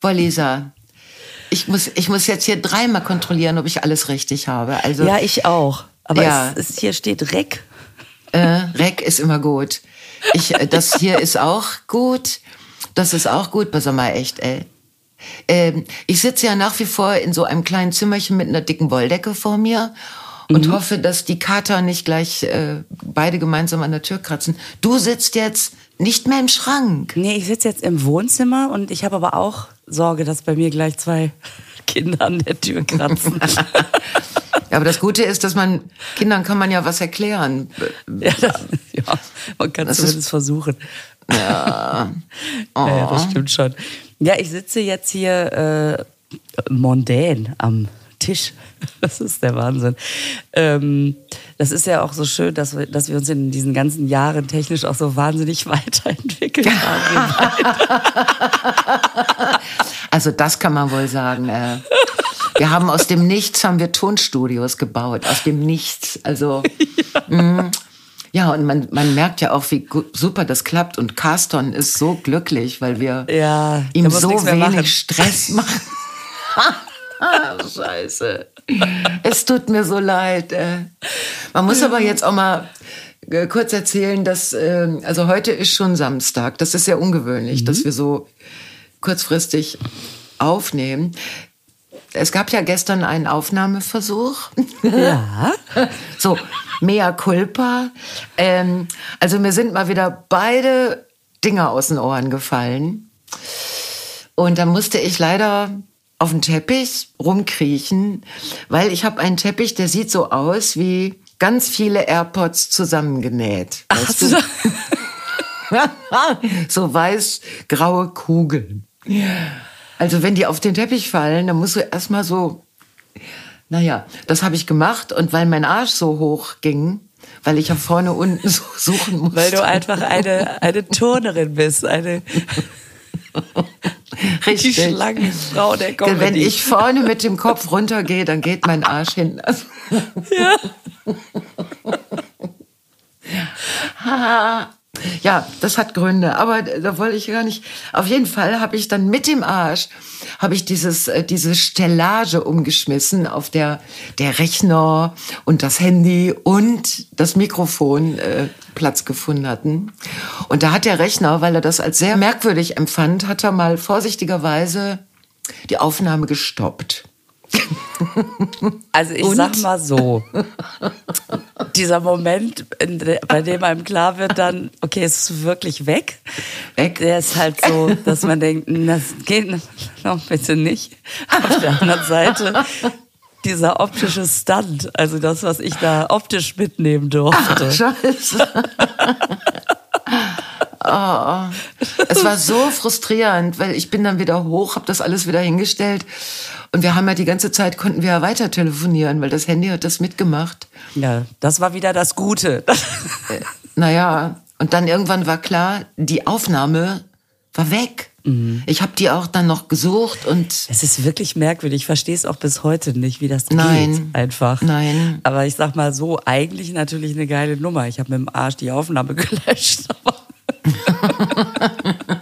Boah, Lisa, ich muss, ich muss jetzt hier dreimal kontrollieren, ob ich alles richtig habe. Also, Ja, ich auch. Aber Ja. es ist, hier steht Reck. äh, Rec ist immer gut. Ich, äh, das hier ist auch gut. Das ist auch gut. Pass mal, echt, ey. Ähm, ich sitze ja nach wie vor in so einem kleinen Zimmerchen mit einer dicken Wolldecke vor mir und Mhm. hoffe, dass die Kater nicht gleich äh, beide gemeinsam an der Tür kratzen. Du sitzt jetzt nicht mehr im Schrank. Nee, ich sitze jetzt im Wohnzimmer und ich habe aber auch Sorge, dass bei mir gleich zwei Kinder an der Tür kratzen. Ja, aber das Gute ist, dass man Kindern kann man ja was erklären. ja, das, ja, man kann es ist- zumindest versuchen. Ja. Ja, ja, Oh. das stimmt schon. Ja, ich sitze jetzt hier äh, mondän am Tisch. Das ist der Wahnsinn. Ähm, das ist ja auch so schön, dass wir, dass wir uns in diesen ganzen Jahren technisch auch so wahnsinnig weiterentwickelt haben. Also das kann man wohl sagen. Äh, wir haben aus dem Nichts haben wir Tonstudios gebaut, aus dem Nichts. Also ja, ja und man, man merkt ja auch, wie super das klappt. Und Carston ist so glücklich, weil wir Ja, ihm so wenig machen. Stress machen. Scheiße. Es tut mir so leid. Äh. Man muss aber jetzt auch mal äh, kurz erzählen, dass ähm, also heute ist schon Samstag. Das ist sehr ungewöhnlich, dass wir so kurzfristig aufnehmen. Es gab ja gestern einen Aufnahmeversuch. Ja. So, mea culpa. Ähm, also mir sind mal wieder beide Dinger aus den Ohren gefallen. Und da musste ich leider auf den Teppich rumkriechen, weil ich habe einen Teppich, der sieht so aus wie ganz viele AirPods zusammengenäht. Weißt du? so weiß-graue Kugeln. Also wenn die auf den Teppich fallen, dann musst du erstmal so naja, das habe ich gemacht und weil mein Arsch so hoch ging, weil ich ja vorne unten so suchen musste. Weil du einfach eine, eine Turnerin bist, eine die Richtig. Schlangenfrau der Comedy. Wenn ich vorne mit dem Kopf runtergehe, dann geht mein Arsch hin. Also, ja. ja, das hat Gründe, aber da wollte ich gar nicht. Auf jeden Fall habe ich dann mit dem Arsch habe ich dieses äh, diese Stellage umgeschmissen, auf der der Rechner und das Handy und das Mikrofon äh, Platz gefunden hatten. Und da hat der Rechner, weil er das als sehr merkwürdig empfand, hat er mal vorsichtigerweise die Aufnahme gestoppt. Also ich Und? sag mal so, dieser Moment, de, bei dem einem klar wird dann, okay, es ist wirklich weg. Weg. Der ist halt so, dass man denkt, "Hm, das geht noch bitte nicht. Auf der anderen Seite dieser optische Stunt, also das, was ich da optisch mitnehmen durfte. Scheiße. oh. Es war so frustrierend, weil ich bin dann wieder hoch, habe das alles wieder hingestellt und wir haben ja die ganze Zeit konnten wir ja weiter telefonieren, weil das Handy hat das mitgemacht. Ja, das war wieder das Gute. Naja, und dann irgendwann war klar, die Aufnahme war weg. Mhm. Ich habe die auch dann noch gesucht und Es ist wirklich merkwürdig. Ich verstehe es auch bis heute nicht, wie das Nein. geht. Einfach. Nein. Aber ich sag mal so, eigentlich natürlich eine geile Nummer. Ich habe mit dem Arsch die Aufnahme gelöscht.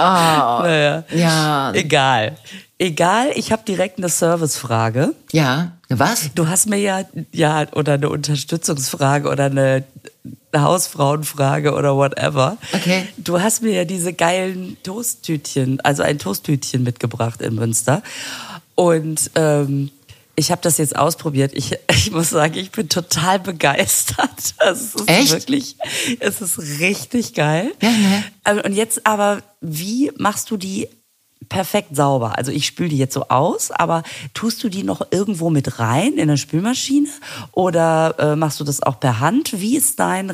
Aber naja. ja, Egal. Egal, ich habe direkt eine Servicefrage. ja, was? Du hast mir ja, ja, oder eine Unterstützungsfrage oder eine, eine Hausfrauenfrage oder whatever. Okay. Du hast mir ja diese geilen Toasttütchen, also ein Toasttütchen mitgebracht in Münster. Und ähm, ich habe das jetzt ausprobiert. Ich, ich muss sagen, ich bin total begeistert. Es ist Echt? wirklich, es ist richtig geil. Ja, ne? Ähm, Und jetzt aber, wie machst du die perfekt sauber? Also ich spüle die jetzt so aus, aber tust du die noch irgendwo mit rein in der Spülmaschine oder äh, machst du das auch per Hand? Wie ist dein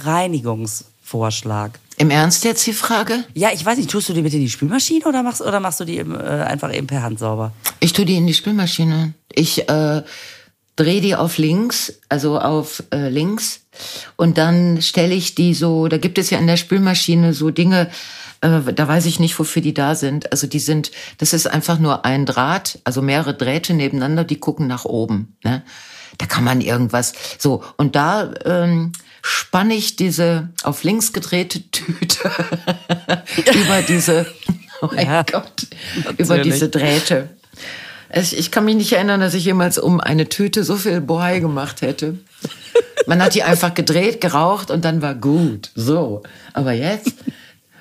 Reinigungsvorschlag? Im Ernst jetzt die Frage? Ja, ich weiß nicht, tust du die mit in die Spülmaschine oder machst, oder machst du die eben, äh, einfach eben per Hand sauber? Ich tue die in die Spülmaschine. Ich äh, drehe die auf links, also auf äh, links. Und dann stelle ich die so, da gibt es ja in der Spülmaschine so Dinge, äh, da weiß ich nicht, wofür die da sind. Also die sind, das ist einfach nur ein Draht, also mehrere Drähte nebeneinander, die gucken nach oben. Ne? Da kann man irgendwas so. Und da ähm, spanne ich diese auf links gedrehte Tüte über diese Oh mein Ja, Gott. natürlich. Über diese Drähte. Ich, ich kann mich nicht erinnern, dass ich jemals um eine Tüte so viel Bohai gemacht hätte. Man hat die einfach gedreht, geraucht und dann war gut. So. Aber jetzt,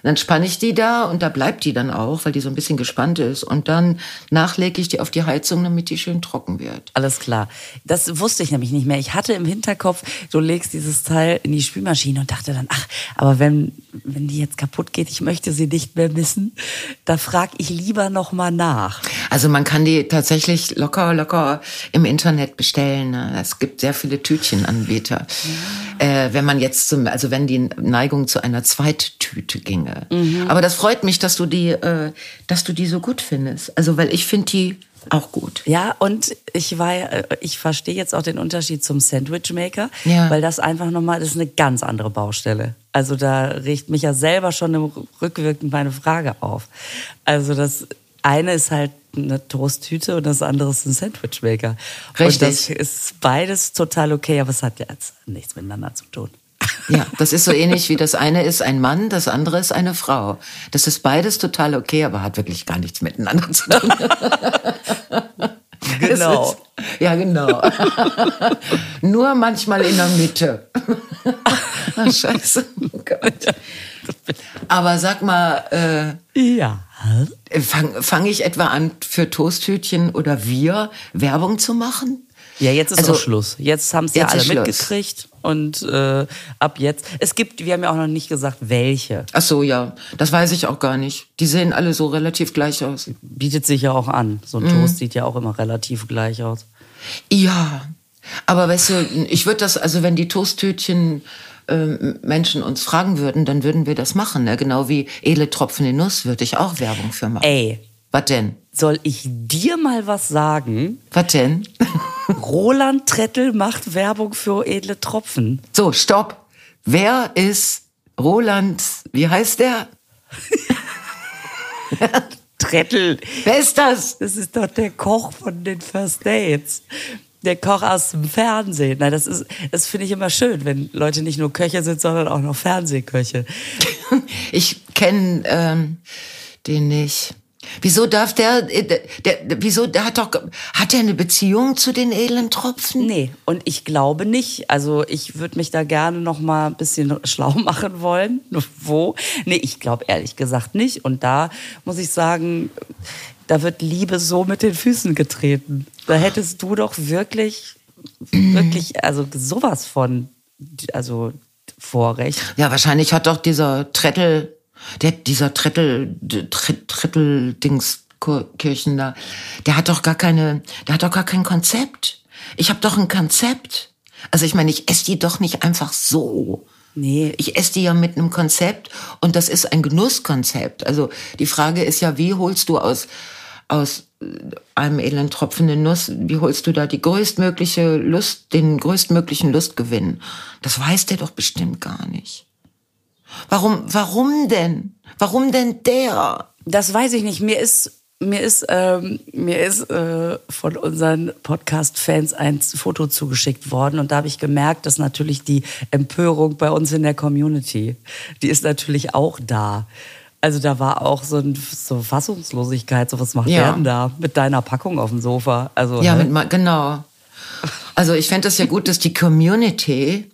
dann spanne ich die da und da bleibt die dann auch, weil die so ein bisschen gespannt ist. Und dann nachlege ich die auf die Heizung, damit die schön trocken wird. Alles klar. Das wusste ich nämlich nicht mehr. Ich hatte im Hinterkopf, du legst dieses Teil in die Spülmaschine und dachte dann, ach, aber wenn, wenn die jetzt kaputt geht, ich möchte sie nicht mehr missen, da frag ich lieber noch mal nach. Also man kann die tatsächlich locker, locker im Internet bestellen. ne? Es gibt sehr viele Tütchenanbieter. Äh, wenn man jetzt zum, also wenn die Neigung zu einer Zweittüte ginge. Aber das freut mich, dass du die, äh, dass du die so gut findest. Also weil ich finde die auch gut. Ja, und ich war, äh, ich verstehe jetzt auch den Unterschied zum Sandwich Maker, Ja. weil das einfach nochmal, das ist eine ganz andere Baustelle. Also da riecht mich ja selber schon im rückwirkend meine Frage auf. Also das eine ist halt eine Toasttüte und das andere ist ein Sandwich Maker. Und Richtig. das ist beides total okay, aber es hat ja jetzt nichts miteinander zu tun. Ja, das ist so ähnlich wie das eine ist ein Mann, das andere ist eine Frau. Das ist beides total okay, aber hat wirklich gar nichts miteinander zu tun. Genau. Ist, ja, genau. Nur manchmal in der Mitte. Ach, scheiße. Oh Gott. Aber sag mal, Ja. äh, fange fang ich etwa an, für Toasttütchen oder wir Werbung zu machen? Ja, jetzt ist Also, auch Schluss. Jetzt haben es ja alle mitgekriegt und äh, ab jetzt. Es gibt, wir haben ja auch noch nicht gesagt, welche. Ach so, ja, das weiß ich auch gar nicht. Die sehen alle so relativ gleich aus. Bietet sich ja auch an. So Mhm. ein Toast sieht ja auch immer relativ gleich aus. Ja, aber weißt du, ich würde das, also wenn die Toasttütchen ähm, Menschen uns fragen würden, dann würden wir das machen. Ne? Genau wie Edle Tropfen in Nuss würde ich auch Werbung für machen. Ey, Was denn? soll ich dir mal was sagen? Was denn? Roland Trettel macht Werbung für edle Tropfen. So, stopp. Wer ist Roland, wie heißt der? Trettel, Wer ist das? das ist doch der Koch von den First Dates. Der Koch aus dem Fernsehen. Na, das ist, das finde ich immer schön, wenn Leute nicht nur Köche sind, sondern auch noch Fernsehköche. Ich kenne ähm, den nicht. Wieso darf der, äh, der, der, wieso, der hat doch, hat er eine Beziehung zu den edlen Tropfen? Nee, und ich glaube nicht. Also ich würde mich da gerne noch mal ein bisschen schlau machen wollen. Wo? Nee, ich glaube ehrlich gesagt nicht. Und da muss ich sagen, da wird Liebe so mit den Füßen getreten. Da hättest du doch wirklich, wirklich, also sowas von, also Vorrecht. Ja, wahrscheinlich hat doch dieser Trettel, der, dieser Trettel, Tret- Trettel-Dings, Kirchen da, der hat doch gar keine, der hat doch gar kein Konzept. Ich habe doch ein Konzept. Also ich meine, ich esse die doch nicht einfach so. Nee, Ich esse die ja mit einem Konzept und das ist ein Genusskonzept. Also die Frage ist ja, wie holst du aus, aus äh, einem edlen Tropfen in Nuss, wie holst du da die größtmögliche Lust, den größtmöglichen Lustgewinn? Das weiß der doch bestimmt gar nicht. Warum, warum denn? Warum denn der? Das weiß ich nicht. Mir ist mir ist ähm, mir ist äh, von unseren Podcast-Fans ein Foto zugeschickt worden und da habe ich gemerkt, dass natürlich die Empörung bei uns in der Community, die ist natürlich auch da. Also da war auch so, ein, so Fassungslosigkeit, so was macht Ja. der denn da mit deiner Packung auf dem Sofa? Also Ja, hä? mit, genau. Also ich fände das ja gut, dass die Community,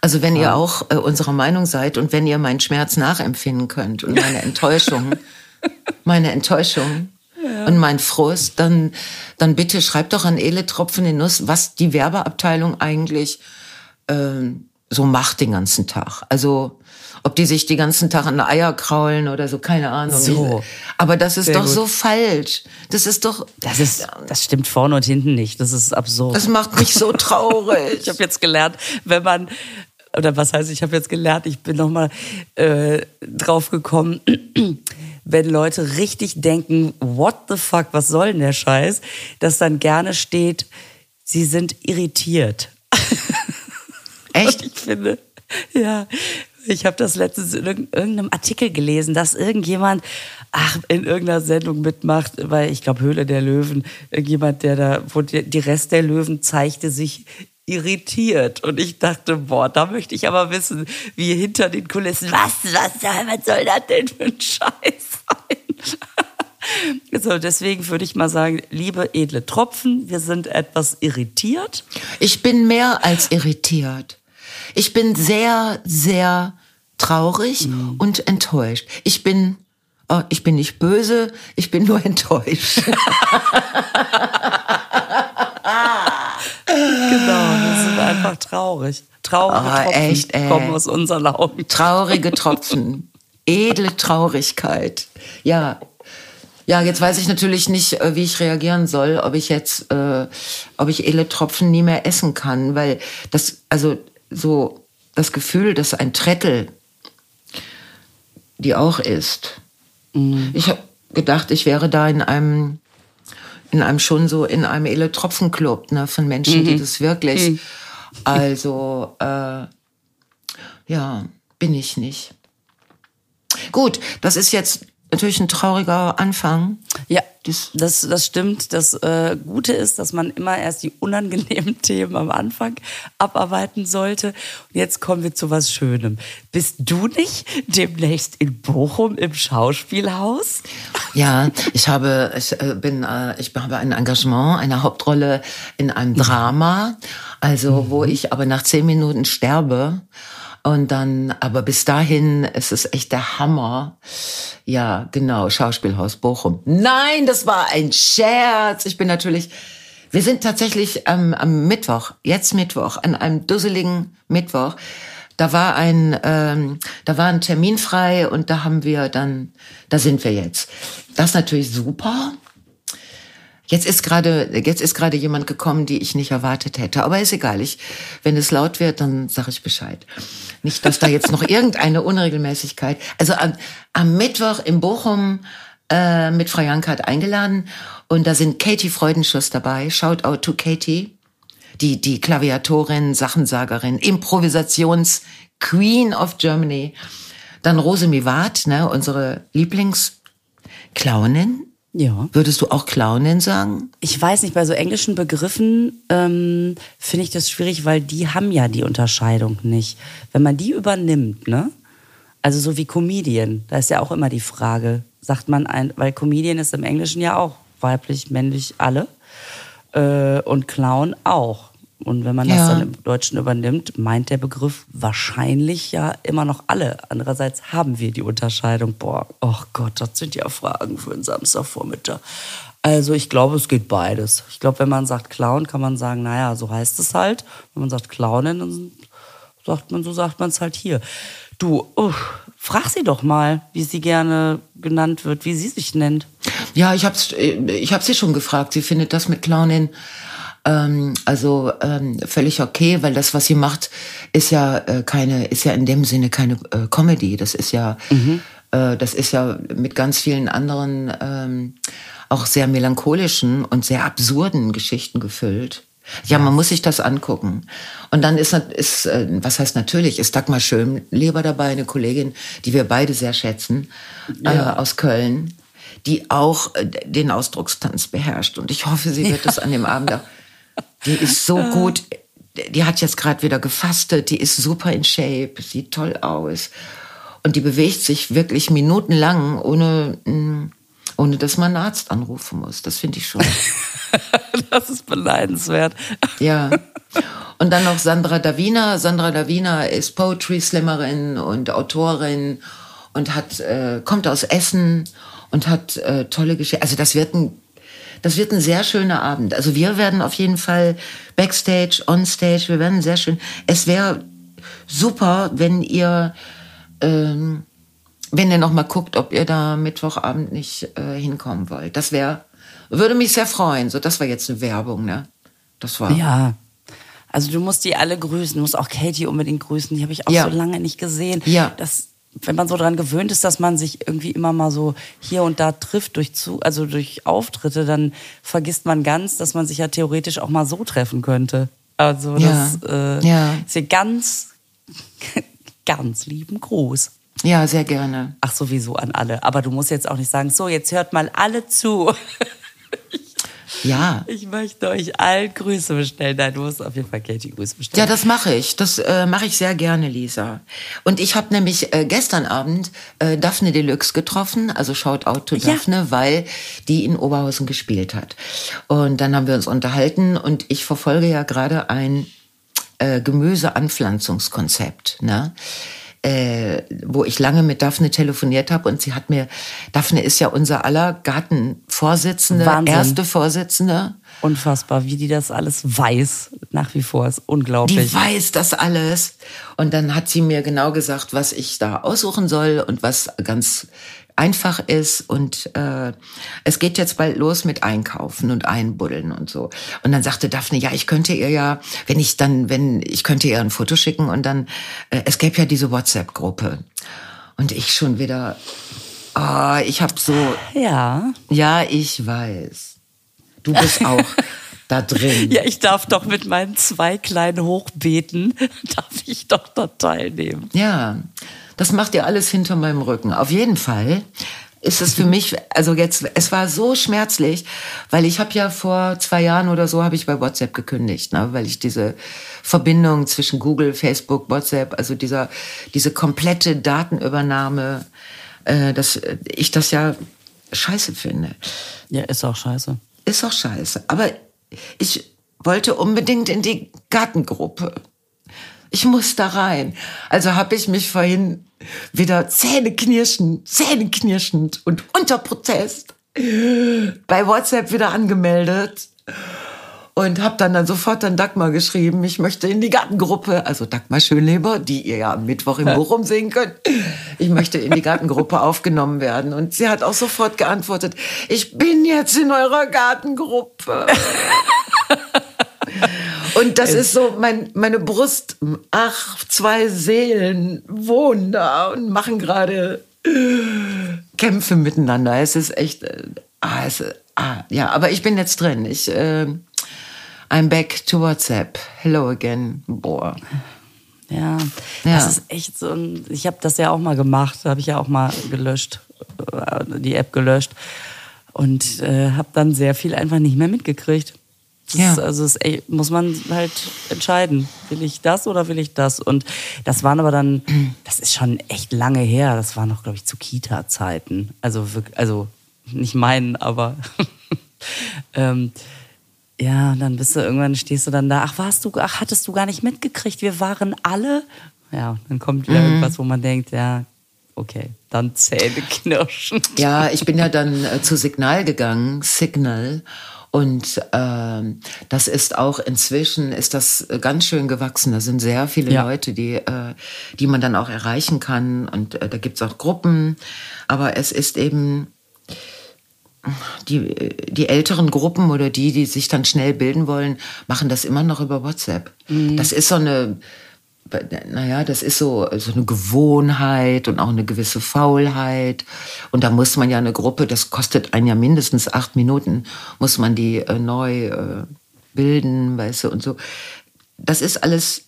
also wenn ihr auch äh, unserer Meinung seid und wenn ihr meinen Schmerz nachempfinden könnt und meine Enttäuschung, meine Enttäuschung und mein Frust, dann, dann bitte schreibt doch an Ele Tropfen in Nuss, was die Werbeabteilung eigentlich ähm, so macht den ganzen Tag. Also ob die sich die ganzen Tag an Eier kraulen oder so, keine Ahnung. So. Aber das ist Sehr doch gut. so falsch. Das ist doch, das ist das stimmt vorne und hinten nicht. Das ist absurd. das macht mich so traurig. Ich habe jetzt gelernt, wenn man oder was heißt, ich habe jetzt gelernt, ich bin noch mal äh, drauf gekommen, wenn Leute richtig denken, what the fuck, was soll denn der Scheiß, dass dann gerne steht, sie sind irritiert. Echt? Ich finde, ja, ich habe das letztens in irg- irgendeinem Artikel gelesen, dass irgendjemand, ach, in irgendeiner Sendung mitmacht, weil ich glaube Höhle der Löwen, irgendjemand, der da, wo die, die Rest der Löwen zeigte sich irritiert und ich dachte, boah, da möchte ich aber wissen, wie hinter den Kulissen, was, was, was soll das denn für ein Scheiß sein? So, deswegen würde ich mal sagen, liebe edle Tropfen, wir sind etwas irritiert. Ich bin mehr als irritiert. Ich bin sehr, sehr traurig Mhm. und enttäuscht. Ich bin, oh, ich bin nicht böse, ich bin nur enttäuscht. Genau, wir sind einfach traurig. Traurige Ah, Tropfen echt, ey. kommen aus unseren Augen. Traurige Tropfen. Edle Traurigkeit. Ja. Ja, jetzt weiß ich natürlich nicht, äh, wie ich reagieren soll, ob ich jetzt, äh, ob ich edle Tropfen nie mehr essen kann, weil das, also so das Gefühl, dass ein Trettel die auch isst. Ich habe gedacht, ich wäre da in einem, in einem schon so in einem edle Tropfen-Club, ne, von Menschen, die das wirklich, also, äh, ja, bin ich nicht. Gut, das ist jetzt natürlich ein trauriger Anfang. Ja, Das- das, das stimmt. Das äh, Gute ist, dass man immer erst die unangenehmen Themen am Anfang abarbeiten sollte. Und jetzt kommen wir zu was Schönem. Bist du nicht demnächst in Bochum im Schauspielhaus? Ja, ich habe, ich äh, bin, äh, ich habe ein Engagement, eine Hauptrolle in einem Drama, also wo ich aber nach zehn Minuten sterbe. Und dann, aber bis dahin ist es echt der Hammer. Ja, genau, Schauspielhaus Bochum. Nein, das war ein Scherz. Ich bin natürlich, wir sind tatsächlich am, am Mittwoch, jetzt Mittwoch, an einem dusseligen Mittwoch. Da war ein, ähm, da war ein Termin frei und da haben wir dann, da sind wir jetzt. Das ist natürlich super. Jetzt ist gerade, jetzt ist gerade jemand gekommen, die ich nicht erwartet hätte. Aber ist egal. Ich, wenn es laut wird, dann sage ich Bescheid. Nicht, dass da jetzt noch irgendeine Unregelmäßigkeit. Also am, am Mittwoch in Bochum äh, mit Frau Jankert eingeladen und da sind Katie Freudenschuss dabei. Shout out to Katie, die die Klaviatorin, Sachensagerin, Improvisations Queen of Germany. Dann Rose Miwat, ne, unsere Lieblingsclownin. Ja. Würdest du auch Clownin sagen? Ich weiß nicht, bei so englischen Begriffen ähm, finde ich das schwierig, weil die haben ja die Unterscheidung nicht. Wenn man die übernimmt, ne? Also so wie Comedian, da ist ja auch immer die Frage, sagt man ein, weil Comedian ist im Englischen ja auch weiblich, männlich, alle. Äh, und Clown auch. Und wenn man das Ja. dann im Deutschen übernimmt, meint der Begriff wahrscheinlich ja immer noch alle. Andererseits haben wir die Unterscheidung. Boah, oh Gott, das sind ja Fragen für einen Samstagvormittag. Also ich glaube, es geht beides. Ich glaube, wenn man sagt Clown, kann man sagen, naja, so heißt es halt. Wenn man sagt Clownin, dann sagt man, so sagt man es halt hier. Du, uff, frag sie doch mal, wie sie gerne genannt wird, wie sie sich nennt. Ja, ich hab's, äh, ich hab sie schon gefragt. Sie findet das mit Clownin ähm, also ähm, völlig okay, weil das, was sie macht, ist ja äh, keine, ist ja in dem Sinne keine äh, Comedy. Das ist ja, äh, das ist ja mit ganz vielen anderen ähm, auch sehr melancholischen und sehr absurden Geschichten gefüllt. Ja, man muss sich das angucken. Und dann ist, ist äh, was heißt natürlich, ist Dagmar Schönleber dabei, eine Kollegin, die wir beide sehr schätzen, äh, aus Köln, die auch äh, den Ausdruckstanz beherrscht. Und ich hoffe, sie wird das an dem Abend auch. Die ist so gut. Die hat jetzt gerade wieder gefastet. Die ist super in Shape. Sieht toll aus. Und die bewegt sich wirklich minutenlang, ohne, mh, ohne dass man einen Arzt anrufen muss. Das finde ich schon. Das ist beneidenswert. Ja. Und dann noch Sandra Davina. Sandra Davina ist Poetry Slammerin und Autorin und hat äh, kommt aus Essen und hat äh, tolle Geschichten. Also das wird ein das wird ein sehr schöner Abend. Also wir werden auf jeden Fall backstage, onstage, wir werden sehr schön. Es wäre super, wenn ihr ähm, wenn ihr noch mal guckt, ob ihr da Mittwochabend nicht äh, hinkommen wollt. Das wäre würde mich sehr freuen. So, das war jetzt eine Werbung, ne? Das war Ja. Also du musst die alle grüßen, du musst auch Katie unbedingt grüßen, die habe ich auch Ja. so lange nicht gesehen. Ja. Das, wenn man so dran gewöhnt ist, dass man sich irgendwie immer mal so hier und da trifft durch zu, also durch Auftritte, dann vergisst man ganz, dass man sich ja theoretisch auch mal so treffen könnte. Also Ja. das äh, Ja. ist ja ganz, ganz lieben Gruß. Ja, sehr gerne. Ach, sowieso an alle. Aber du musst jetzt auch nicht sagen, so, jetzt hört mal alle zu. Ja. Ich möchte euch allen Grüße bestellen. Nein, du musst auf jeden Fall Katie Grüße bestellen. Ja, das mache ich. Das äh, mache ich sehr gerne, Lisa. Und ich habe nämlich äh, gestern Abend äh, Daphne Deluxe getroffen, also Shout out to Ja. Daphne, weil die in Oberhausen gespielt hat. Und dann haben wir uns unterhalten und ich verfolge ja gerade ein äh, Gemüseanpflanzungskonzept, ne? Äh, wo ich lange mit Daphne telefoniert habe und sie hat mir, Daphne ist ja unser aller Gartenvorsitzende, Wahnsinn. erste Vorsitzende. Unfassbar, wie die das alles weiß. Nach wie vor ist unglaublich. Die weiß das alles. Und dann hat sie mir genau gesagt, was ich da aussuchen soll und was ganz einfach ist. Und äh, es geht jetzt bald los mit Einkaufen und Einbuddeln und so. Und dann sagte Daphne, ja, ich könnte ihr ja, wenn ich dann, wenn, ich könnte ihr ein Foto schicken und dann, äh, es gäbe ja diese WhatsApp-Gruppe. Und ich schon wieder, ah, ich habe so, ja. ja, ich weiß. Du bist auch da drin. Ja, ich darf doch mit meinen zwei kleinen Hochbeeten, darf ich doch da teilnehmen. Ja, das macht ihr alles hinter meinem Rücken. Auf jeden Fall ist es für mich, also jetzt, es war so schmerzlich, weil ich habe ja vor zwei Jahren oder so habe ich bei WhatsApp gekündigt, ne, weil ich diese Verbindung zwischen Google, Facebook, WhatsApp, also dieser diese komplette Datenübernahme, äh, dass ich das ja scheiße finde. Ja, ist auch scheiße. Ist auch scheiße. Aber ich wollte unbedingt in die Gartengruppe. Ich muss da rein. Also habe ich mich vorhin wieder zähneknirschend, zähneknirschend und unter Protest bei WhatsApp wieder angemeldet und habe dann, dann sofort an Dagmar geschrieben, ich möchte in die Gartengruppe, also Dagmar Schönleber, die ihr ja am Mittwoch in Bochum sehen könnt, ich möchte in die Gartengruppe aufgenommen werden. Und sie hat auch sofort geantwortet, ich bin jetzt in eurer Gartengruppe. Und das ist so, mein, meine Brust, ach, zwei Seelen wohnen da und machen gerade Kämpfe miteinander. Es ist echt, äh, ah, es, ah, ja, aber ich bin jetzt drin. Ich, äh, I'm back to WhatsApp. Hello again. Boah. Ja, Ja. das ist echt so ein, ich habe das ja auch mal gemacht, habe ich ja auch mal gelöscht, äh, die App gelöscht und äh, habe dann sehr viel einfach nicht mehr mitgekriegt. Das Ja. ist, also es echt, muss man halt entscheiden, will ich das oder will ich das? Und das waren aber dann, das ist schon echt lange her, das war noch, glaube ich, zu Kita-Zeiten. Also, also nicht meinen, aber ähm, ja, dann bist du irgendwann stehst du dann da, ach warst du, ach hattest du gar nicht mitgekriegt, wir waren alle. Ja, dann kommt wieder irgendwas, wo man denkt, ja, okay, dann Zähne knirschen. Ja, ich bin ja dann äh, zu Signal gegangen, Signal. Und ähm, das ist auch inzwischen ist das ganz schön gewachsen. Da sind sehr viele Ja. Leute, die, äh, die man dann auch erreichen kann. Und äh, da gibt's auch Gruppen. Aber es ist eben die, die älteren Gruppen oder die, die sich dann schnell bilden wollen, machen das immer noch über WhatsApp. Das ist so eine, naja, das ist so, so eine Gewohnheit und auch eine gewisse Faulheit. Und da muss man ja eine Gruppe, das kostet einen ja mindestens acht Minuten, muss man die äh, neu äh, bilden, weißt du, und so. Das ist alles,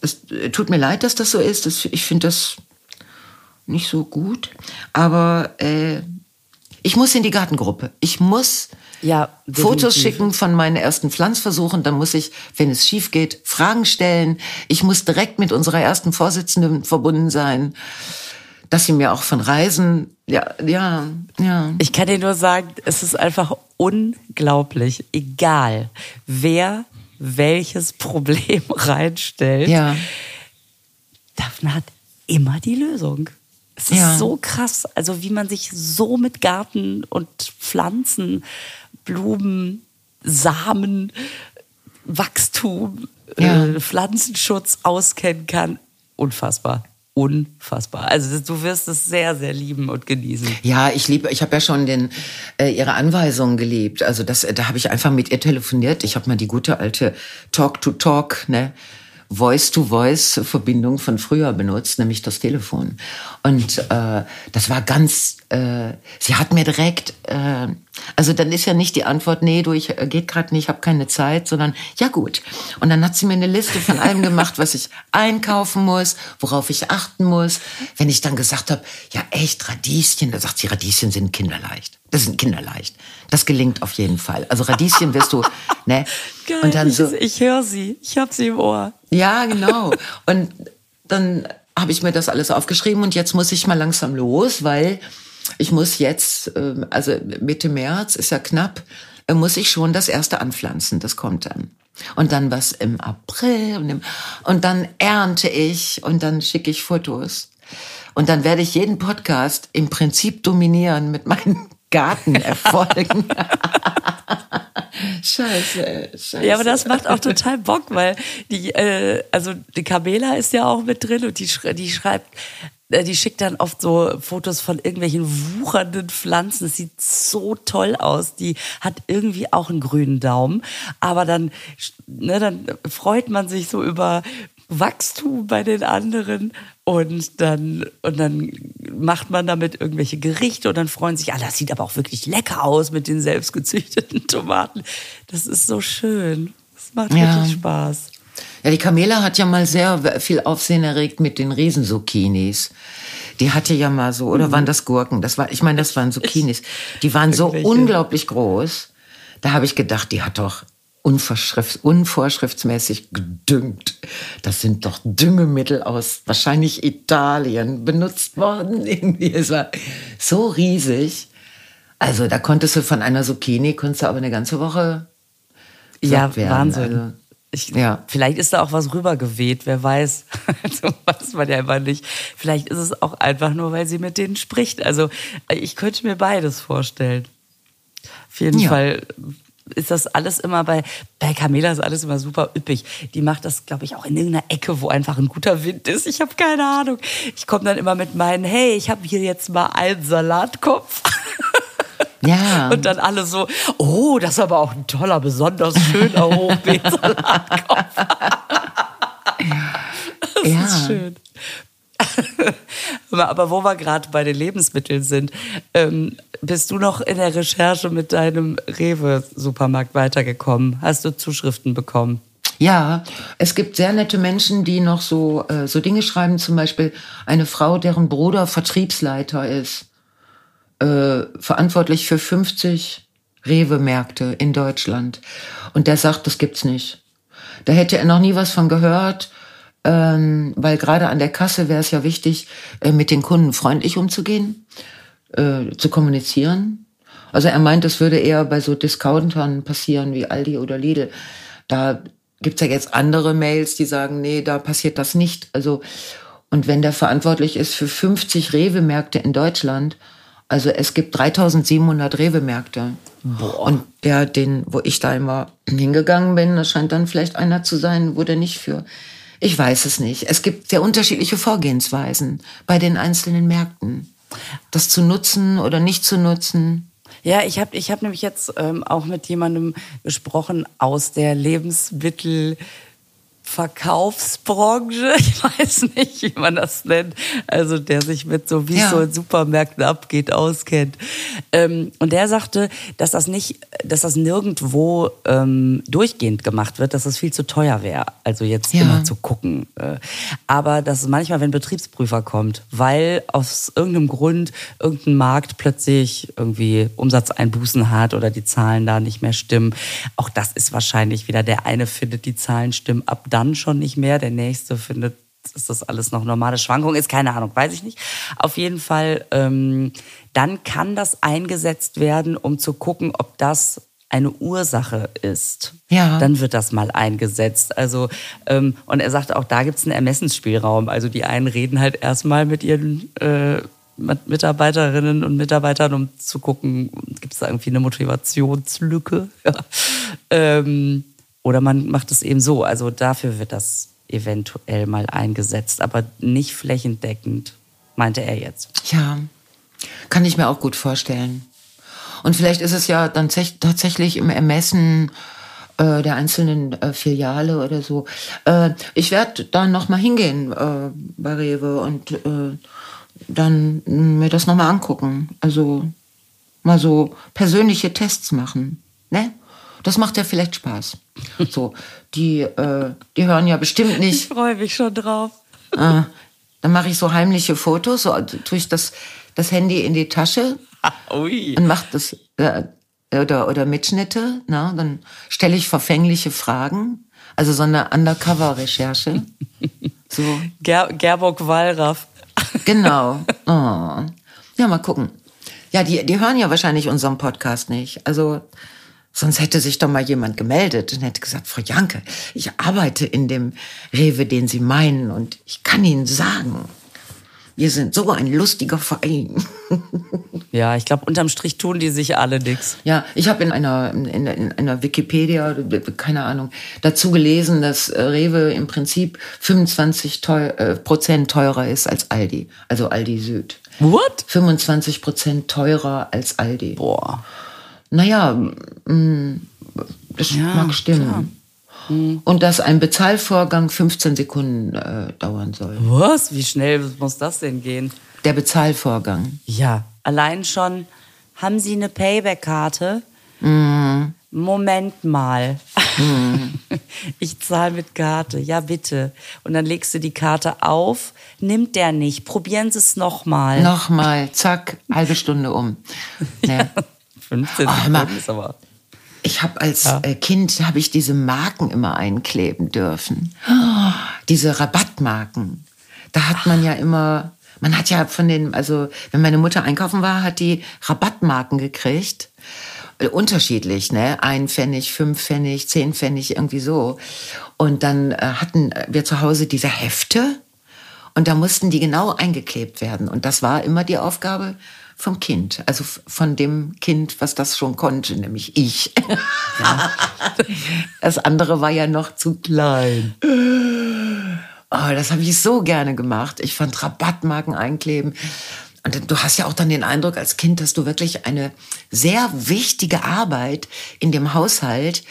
es äh, tut mir leid, dass das so ist. Das, ich finde das nicht so gut. Aber äh, ich muss in die Gartengruppe. Ich muss Ja, Fotos schicken von meinen ersten Pflanzversuchen. Dann muss ich, wenn es schief geht, Fragen stellen. Ich muss direkt mit unserer ersten Vorsitzenden verbunden sein, dass sie mir auch von Reisen, ja, ja, ja. Ich kann dir nur sagen, es ist einfach unglaublich, egal wer welches Problem reinstellt. Ja. Daphne hat immer die Lösung. Es ist Ja. so krass, also wie man sich so mit Garten und Pflanzen, Blumen, Samen, Wachstum, Ja. äh, Pflanzenschutz auskennen kann. Unfassbar. Unfassbar. Also du wirst es sehr, sehr lieben und genießen. Ja, ich liebe, ich habe ja schon den äh, ihre Anweisungen geliebt. Also das, da habe ich einfach mit ihr telefoniert. Ich habe mal die gute alte Talk-to-Talk, ne, Voice-to-Voice-Verbindung von früher benutzt, nämlich das Telefon. Und äh, das war ganz. Äh, sie hat mir direkt, äh, also dann ist ja nicht die Antwort, nee, du, ich äh, geht gerade nicht, ich habe keine Zeit, sondern ja gut. Und dann hat sie mir eine Liste von allem gemacht, was ich einkaufen muss, worauf ich achten muss. Wenn ich dann gesagt habe, ja echt Radieschen, da sagt sie, Radieschen sind kinderleicht. Das sind kinderleicht. Das gelingt auf jeden Fall. Also Radieschen wirst du, ne? Geil, und dann so, ich, ich höre sie, ich habe sie im Ohr. Ja, genau. Und dann habe ich mir das alles aufgeschrieben und jetzt muss ich mal langsam los, weil ich muss jetzt, ähm, also Mitte März ist ja knapp, äh, muss ich schon das erste anpflanzen. Das kommt dann. Und dann was im April und, im, und dann ernte ich und dann schicke ich Fotos. Und dann werde ich jeden Podcast im Prinzip dominieren mit meinen Gartenerfolgen. scheiße, scheiße. Ja, aber das macht auch total Bock, weil die, äh, also die Camela ist ja auch mit drin und die, die schreibt, äh, die schickt dann oft so Fotos von irgendwelchen wuchernden Pflanzen. Das sieht so toll aus. Die hat irgendwie auch einen grünen Daumen. Aber dann, ne, dann freut man sich so über Wachstum bei den anderen und dann, und dann macht man damit irgendwelche Gerichte und dann freuen sich alle, das sieht aber auch wirklich lecker aus mit den selbstgezüchteten Tomaten. Das ist so schön. Das macht ja. wirklich Spaß. Ja, die Camela hat ja mal sehr viel Aufsehen erregt mit den Riesenzucchinis. Die hatte ja mal so, oder mhm. waren das Gurken? Das war, ich meine, das waren Zucchinis. Die waren so unglaublich groß. Da habe ich gedacht, die hat doch unvorschriftsmäßig gedüngt. Das sind doch Düngemittel aus wahrscheinlich Italien benutzt worden. Irgendwie. Es war so riesig. Also da konntest du von einer Zucchini, konntest du aber eine ganze Woche ja, werden. Wahnsinn. Also, ich, ja. Vielleicht ist da auch was rübergeweht, wer weiß. Also weiß man ja immer nicht. Vielleicht ist es auch einfach nur, weil sie mit denen spricht. Also ich könnte mir beides vorstellen. Auf jeden ja. Fall ist das alles immer bei, bei Camilla ist alles immer super üppig. Die macht das, glaube ich, auch in irgendeiner Ecke, wo einfach ein guter Wind ist. Ich habe keine Ahnung. Ich komme dann immer mit meinen, hey, ich habe hier jetzt mal einen Salatkopf. Ja. Und dann alle so, oh, das ist aber auch ein toller, besonders schöner Hochbeetsalatkopf. das ja. ist schön. Aber wo wir gerade bei den Lebensmitteln sind, ähm, bist du noch in der Recherche mit deinem Rewe-Supermarkt weitergekommen? Hast du Zuschriften bekommen? Ja, es gibt sehr nette Menschen, die noch so, äh, so Dinge schreiben, zum Beispiel eine Frau, deren Bruder Vertriebsleiter ist, äh, verantwortlich für 50 Rewe-Märkte in Deutschland. Und der sagt, das gibt's nicht. Da hätte er noch nie was von gehört ähm, weil gerade an der Kasse wäre es ja wichtig, äh, mit den Kunden freundlich umzugehen, äh, zu kommunizieren. Also er meint, das würde eher bei so Discountern passieren wie Aldi oder Lidl. Da gibt's ja jetzt andere Mails, die sagen, nee, da passiert das nicht. Also und wenn der verantwortlich ist für 50 Rewe-Märkte in Deutschland, also es gibt 3700 Rewe-Märkte. Und der, den, wo ich da immer hingegangen bin, das scheint dann vielleicht einer zu sein, wo der nicht für ich weiß es nicht. Es gibt sehr unterschiedliche Vorgehensweisen bei den einzelnen Märkten. Das zu nutzen oder nicht zu nutzen. Ja, ich habe ich hab nämlich jetzt ähm, auch mit jemandem gesprochen aus der Lebensmittel- Verkaufsbranche, ich weiß nicht, wie man das nennt, also der sich mit so wie ja. so in Supermärkten abgeht, auskennt. Ähm, und der sagte, dass das nicht, dass das nirgendwo ähm, durchgehend gemacht wird, dass das viel zu teuer wäre, also jetzt ja. immer zu gucken. Äh, aber dass manchmal, wenn Betriebsprüfer kommt, weil aus irgendeinem Grund irgendein Markt plötzlich irgendwie Umsatzeinbußen hat oder die Zahlen da nicht mehr stimmen, auch das ist wahrscheinlich wieder der eine findet die Zahlen stimmen ab dann schon nicht mehr. Der nächste findet, dass das alles noch normale Schwankung ist. Keine Ahnung, weiß ich nicht. Auf jeden Fall, ähm, dann kann das eingesetzt werden, um zu gucken, ob das eine Ursache ist, ja. dann wird das mal eingesetzt. Also ähm, und er sagte auch, da gibt es einen Ermessensspielraum. Also die einen reden halt erstmal mit ihren äh, Mitarbeiterinnen und Mitarbeitern, um zu gucken, gibt es da irgendwie eine Motivationslücke? Ja. Ähm, oder man macht es eben so. Also dafür wird das eventuell mal eingesetzt, aber nicht flächendeckend, meinte er jetzt. Ja, kann ich mir auch gut vorstellen. Und vielleicht ist es ja dann tatsächlich im Ermessen äh, der einzelnen äh, Filiale oder so. Äh, ich werde da noch mal hingehen äh, bei Rewe und äh, dann mir das noch mal angucken. Also mal so persönliche Tests machen, ne? Das macht ja vielleicht Spaß. So, die, äh, die hören ja bestimmt nicht. Ich freue mich schon drauf. Äh, dann mache ich so heimliche Fotos, so tue ich das, das Handy in die Tasche Ui. und mache das. Äh, oder, oder Mitschnitte. Na, dann stelle ich verfängliche Fragen. Also so eine Undercover-Recherche. So. Ger Gerburg Wallraff. Genau. Oh. Ja, mal gucken. Ja, die, die hören ja wahrscheinlich unseren Podcast nicht. Also sonst hätte sich doch mal jemand gemeldet und hätte gesagt, Frau Janke, ich arbeite in dem Rewe, den Sie meinen und ich kann Ihnen sagen, wir sind so ein lustiger Verein. Ja, ich glaube, unterm Strich tun die sich alle nix. Ja, ich habe in einer, in, in einer Wikipedia, keine Ahnung, dazu gelesen, dass Rewe im Prinzip 25 teuer, äh, Prozent teurer ist als Aldi, also Aldi Süd. What? 25 Prozent teurer als Aldi. Boah. Naja, mh, das Ja, mag stimmen. Und dass ein Bezahlvorgang 15 Sekunden äh, dauern soll. Was? Wie schnell muss das denn gehen? Der Bezahlvorgang. Ja, allein schon, haben Sie eine Payback-Karte? Moment mal. Ich zahle mit Karte. Ja, bitte. Und dann legst du die Karte auf. Nimmt der nicht. Probieren Sie es nochmal. Nochmal, zack, halbe Stunde um. Ne? 15 hör mal. Sekunden ist aber. Ich habe als äh, Kind habe ich diese Marken immer einkleben dürfen. Oh, diese Rabattmarken. Da hat man ja immer, man hat ja von den, also wenn meine Mutter einkaufen war, hat die Rabattmarken gekriegt. Äh, Unterschiedlich, ne? Ein Pfennig, fünf Pfennig, zehn Pfennig, irgendwie so. Und dann äh, hatten wir zu Hause diese Hefte und da mussten die genau eingeklebt werden. Und das war immer die Aufgabe vom Kind, also von dem Kind, was das schon konnte, nämlich ich. das andere war ja noch zu klein. Oh, das habe ich so gerne gemacht. Ich fand Rabattmarken einkleben. Und du hast ja auch dann den Eindruck als Kind, dass du wirklich eine sehr wichtige Arbeit in dem Haushalt,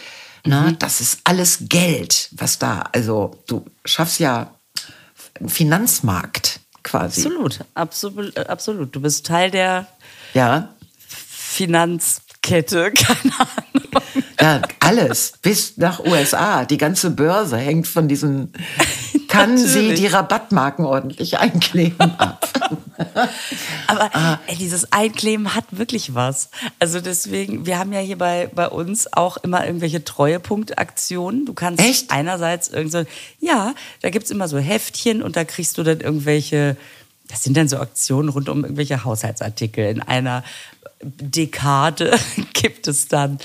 na, das ist alles Geld, was da, also du schaffst ja einen Finanzmarkt quasi. Absolut, absolut, äh, absolut. Du bist Teil der Ja, Finanzkette, keine Ahnung. ja, alles bis nach USA. Die ganze Börse hängt von diesen. Kann sie die Rabattmarken ordentlich einkleben ab? Aber Ah. ey, dieses Einkleben hat wirklich was. Also deswegen, wir haben ja hier bei, bei uns auch immer irgendwelche Treuepunktaktionen. Du kannst Echt? einerseits irgend so, ja, da gibt's immer so Heftchen und da kriegst du dann irgendwelche, das sind dann so Aktionen rund um irgendwelche Haushaltsartikel. In einer Dekade gibt es dann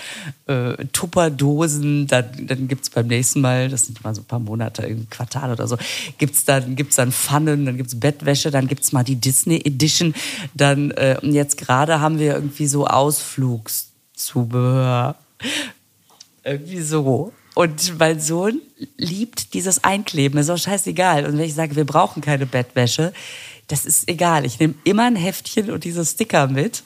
äh, Tupperdosen, dann, dann gibt's beim nächsten Mal, das sind immer so ein paar Monate, ein Quartal oder so, gibt's dann, gibt's dann Pfannen, dann gibt's Bettwäsche, dann gibt's mal die Disney Edition, dann, äh, und jetzt gerade haben wir irgendwie so Ausflugszubehör. Irgendwie so. Und mein Sohn liebt dieses Einkleben. Ist auch scheißegal. Und wenn ich sage, wir brauchen keine Bettwäsche, das ist egal. Ich nehme immer ein Heftchen und diese Sticker mit,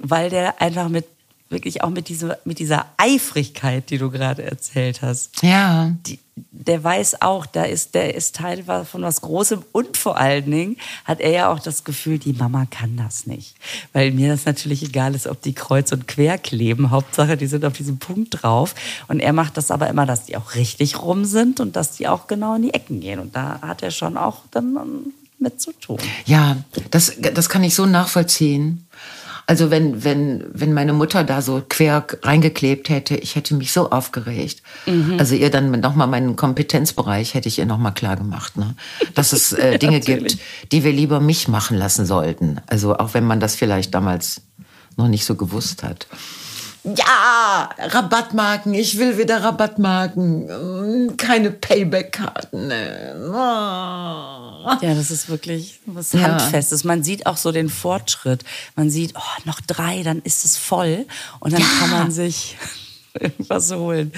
weil der einfach mit, wirklich auch mit dieser, mit dieser Eifrigkeit, die du gerade erzählt hast, Ja. die, der weiß auch, da ist, der ist Teil von was Großem und vor allen Dingen hat er ja auch das Gefühl, die Mama kann das nicht. Weil mir das natürlich egal ist, ob die kreuz und quer kleben. Hauptsache, die sind auf diesem Punkt drauf. Und er macht das aber immer, dass die auch richtig rum sind und dass die auch genau in die Ecken gehen. Und da hat er schon auch dann ähm, mit zu tun. Ja, das, das kann ich so nachvollziehen. Also wenn, wenn, wenn meine Mutter da so quer reingeklebt hätte, ich hätte mich so aufgeregt. Also ihr dann nochmal meinen Kompetenzbereich hätte ich ihr nochmal klar gemacht, ne? dass es äh, Dinge gibt, die wir lieber mich machen lassen sollten. Also auch wenn man das vielleicht damals noch nicht so gewusst hat. Ja, Rabattmarken, ich will wieder Rabattmarken, keine Payback-Karten. ne. Oh. Ja, das ist wirklich was Ja. Handfestes. Man sieht auch so den Fortschritt. Man sieht, oh, noch drei, dann ist es voll. Und dann kann man sich irgendwas holen.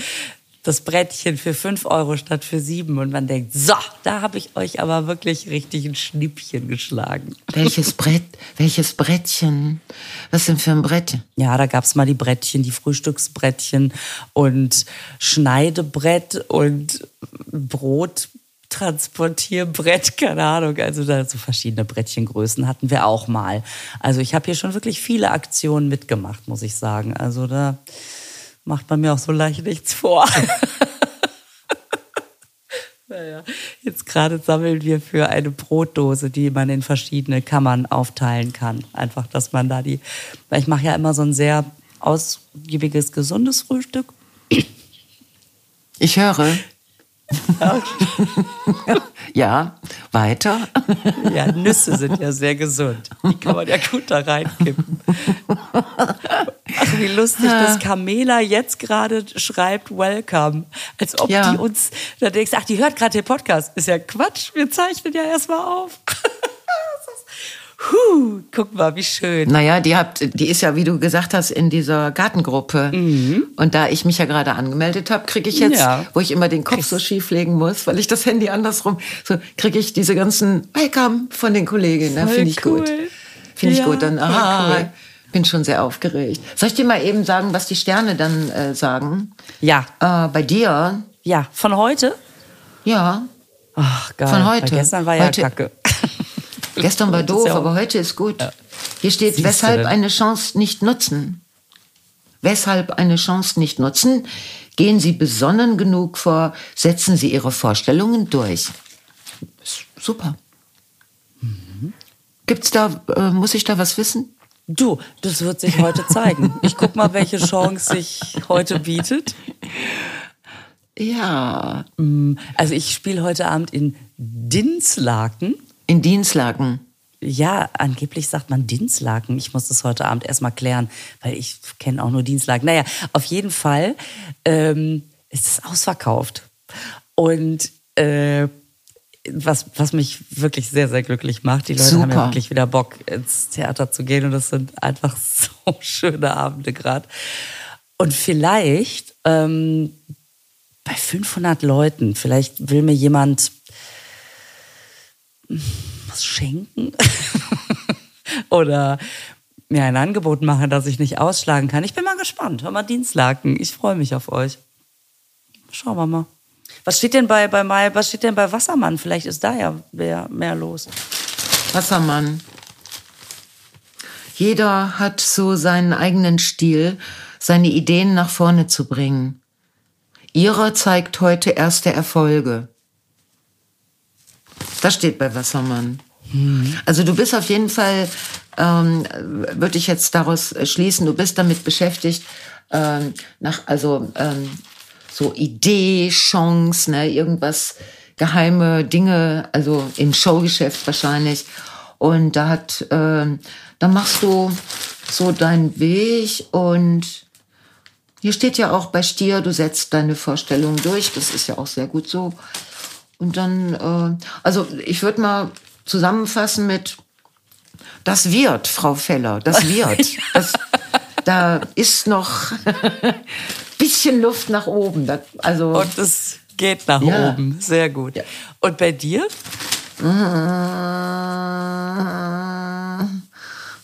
Das Brettchen für fünf Euro statt für sieben. Und man denkt, so, da habe ich euch aber wirklich richtig ein Schnippchen geschlagen. Welches Brett, welches Brettchen? Was denn für ein Brett? Ja, da gab's mal die Brettchen, die Frühstücksbrettchen und Schneidebrett und Brottransportierbrett, keine Ahnung. Also da so verschiedene Brettchengrößen hatten wir auch mal. Also ich habe hier schon wirklich viele Aktionen mitgemacht, muss ich sagen. Also da macht man mir auch so leicht nichts vor. Naja, jetzt gerade sammeln wir für eine Brotdose, die man in verschiedene Kammern aufteilen kann. Einfach, dass man da die, weil ich mache ja immer so ein sehr ausgiebiges, gesundes Frühstück. Ich höre. ja, weiter. Ja, Nüsse sind ja sehr gesund. Die kann man ja gut da reinkippen. Wie lustig, dass Camela jetzt gerade schreibt Welcome. Als ob Ja. die uns, da denkst du, ach, die hört gerade den Podcast. Ist ja Quatsch, wir zeichnen ja erstmal auf. Huh, guck mal, wie schön. Naja, die, habt, die ist ja, wie du gesagt hast, in dieser Gartengruppe. Und da ich mich ja gerade angemeldet habe, kriege ich jetzt, Ja. wo ich immer den Kopf so schief legen muss, weil ich das Handy andersrum, so kriege ich diese ganzen Welcome von den Kolleginnen. Voll Finde ich cool. gut. Finde ich Ja, gut. Dann, aha, cool. Bin schon sehr aufgeregt. Soll ich dir mal eben sagen, was die Sterne dann äh, sagen? Ja, Äh, bei dir, ja, von heute? ja, Ach, geil. Von heute. Weil gestern war ja Heute- Kacke. Gestern war doof, ja aber heute ist gut. Hier steht, Siehste weshalb eine Chance nicht nutzen. Weshalb eine Chance nicht nutzen? Gehen Sie besonnen genug vor, setzen Sie Ihre Vorstellungen durch. Super. Gibt's da, äh, muss ich da was wissen? Du, das wird sich heute zeigen. Ich guck mal, welche Chance sich heute bietet. Ja. Also ich spiele heute Abend in Dinslaken. In Dienstlagen. Ja, angeblich sagt man Dinslaken. Ich muss das heute Abend erstmal klären, weil ich kenne auch nur Dienstlaken. Naja, auf jeden Fall ähm, ist es ausverkauft. Und äh, was, was mich wirklich sehr, sehr glücklich macht, die Leute haben ja Super. wirklich wieder Bock, ins Theater zu gehen. Und das sind einfach so schöne Abende gerade. Und vielleicht ähm, bei 500 Leuten, vielleicht will mir jemand was schenken oder mir ein Angebot machen, das ich nicht ausschlagen kann. Ich bin mal gespannt. Hör mal, Dienstlaken. Ich freue mich auf euch. Schauen wir mal. Was steht denn bei, bei Mai, was steht denn bei Wassermann? Vielleicht ist da ja mehr, mehr los. Wassermann. Jeder hat so seinen eigenen Stil, seine Ideen nach vorne zu bringen. Ihrer zeigt heute erste Erfolge. Das steht bei Wassermann. Also du bist auf jeden Fall, ähm, würde ich jetzt daraus schließen, du bist damit beschäftigt, ähm, nach, also ähm, so Idee, Chance, ne, irgendwas, geheime Dinge, also im Showgeschäft wahrscheinlich. Und da hat, ähm, da machst du so deinen Weg und hier steht ja auch bei Stier, du setzt deine Vorstellung durch. Das ist ja auch sehr gut so. Und dann, äh, also ich würde mal zusammenfassen mit, das wird, Frau Feller, das wird. Das, da ist noch bisschen Luft nach oben. Das, also Und es geht nach Ja. oben. Sehr gut. Ja. Und bei dir?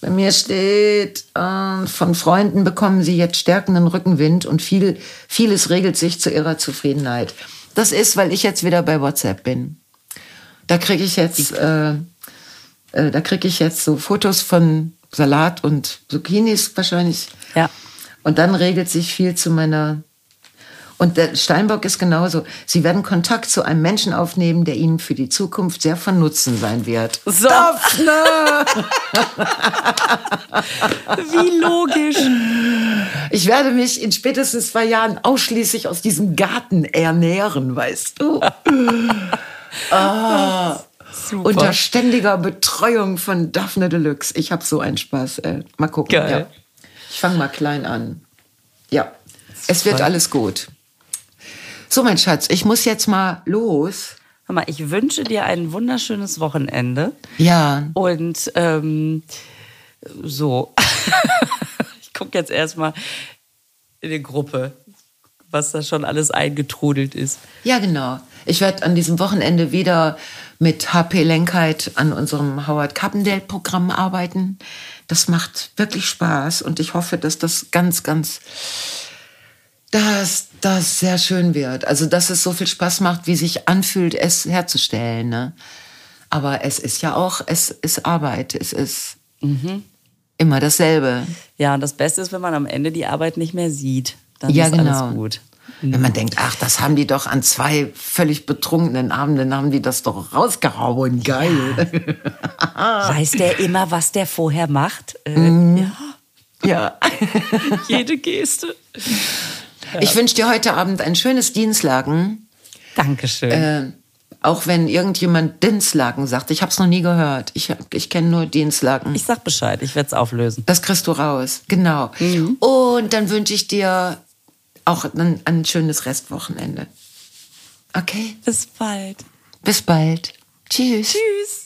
Bei mir steht, äh, von Freunden bekommen sie jetzt stärkenden Rückenwind und viel, vieles regelt sich zu ihrer Zufriedenheit. Das ist, weil ich jetzt wieder bei WhatsApp bin. Da kriege ich jetzt, äh, äh, da kriege ich jetzt so Fotos von Salat und Zucchinis wahrscheinlich. Ja. Und dann regelt sich viel zu meiner. Und der Steinbock ist genauso. Sie werden Kontakt zu einem Menschen aufnehmen, der Ihnen für die Zukunft sehr von Nutzen sein wird. So. Wie logisch. Ich werde mich in spätestens zwei Jahren ausschließlich aus diesem Garten ernähren, weißt du? ah, Super. unter ständiger Betreuung von Daphne Deluxe. Ich habe so einen Spaß. Ey. Mal gucken. Geil. Ja. Ich fange mal klein an. Ja, es wird alles gut. So, mein Schatz, ich muss jetzt mal los. Hör mal, ich wünsche dir ein wunderschönes Wochenende. Ja, Und ähm, so, ich gucke jetzt erstmal in die Gruppe, was da schon alles eingetrudelt ist. Ja, genau. Ich werde an diesem Wochenende wieder mit HP Lenkheit an unserem Howard Carpendale-Programm arbeiten. Das macht wirklich Spaß und ich hoffe, dass das ganz, ganz, dass das sehr schön wird. Also, dass es so viel Spaß macht, wie sich anfühlt, es herzustellen. Ne? Aber es ist ja auch, es ist Arbeit. Es ist immer dasselbe. Ja, und das Beste ist, wenn man am Ende die Arbeit nicht mehr sieht. Dann Ja, ist genau. alles gut. Wenn man denkt, ach, das haben die doch an zwei völlig betrunkenen Abenden, haben die das doch rausgehauen. Geil. Weiß der immer, was der vorher macht? Äh, Mhm. Ja. Ja. Jede Geste. Ich wünsche dir heute Abend ein schönes Dienstlagen. Dankeschön. Äh, auch wenn irgendjemand Dinslagen sagt. Ich habe es noch nie gehört. Ich, ich kenne nur Dienstlagen. ich sag Bescheid, ich werde es auflösen. Das kriegst du raus. Genau. Und dann wünsche ich dir auch ein, ein schönes Restwochenende. Okay? Bis bald. Bis bald. Tschüss. Tschüss.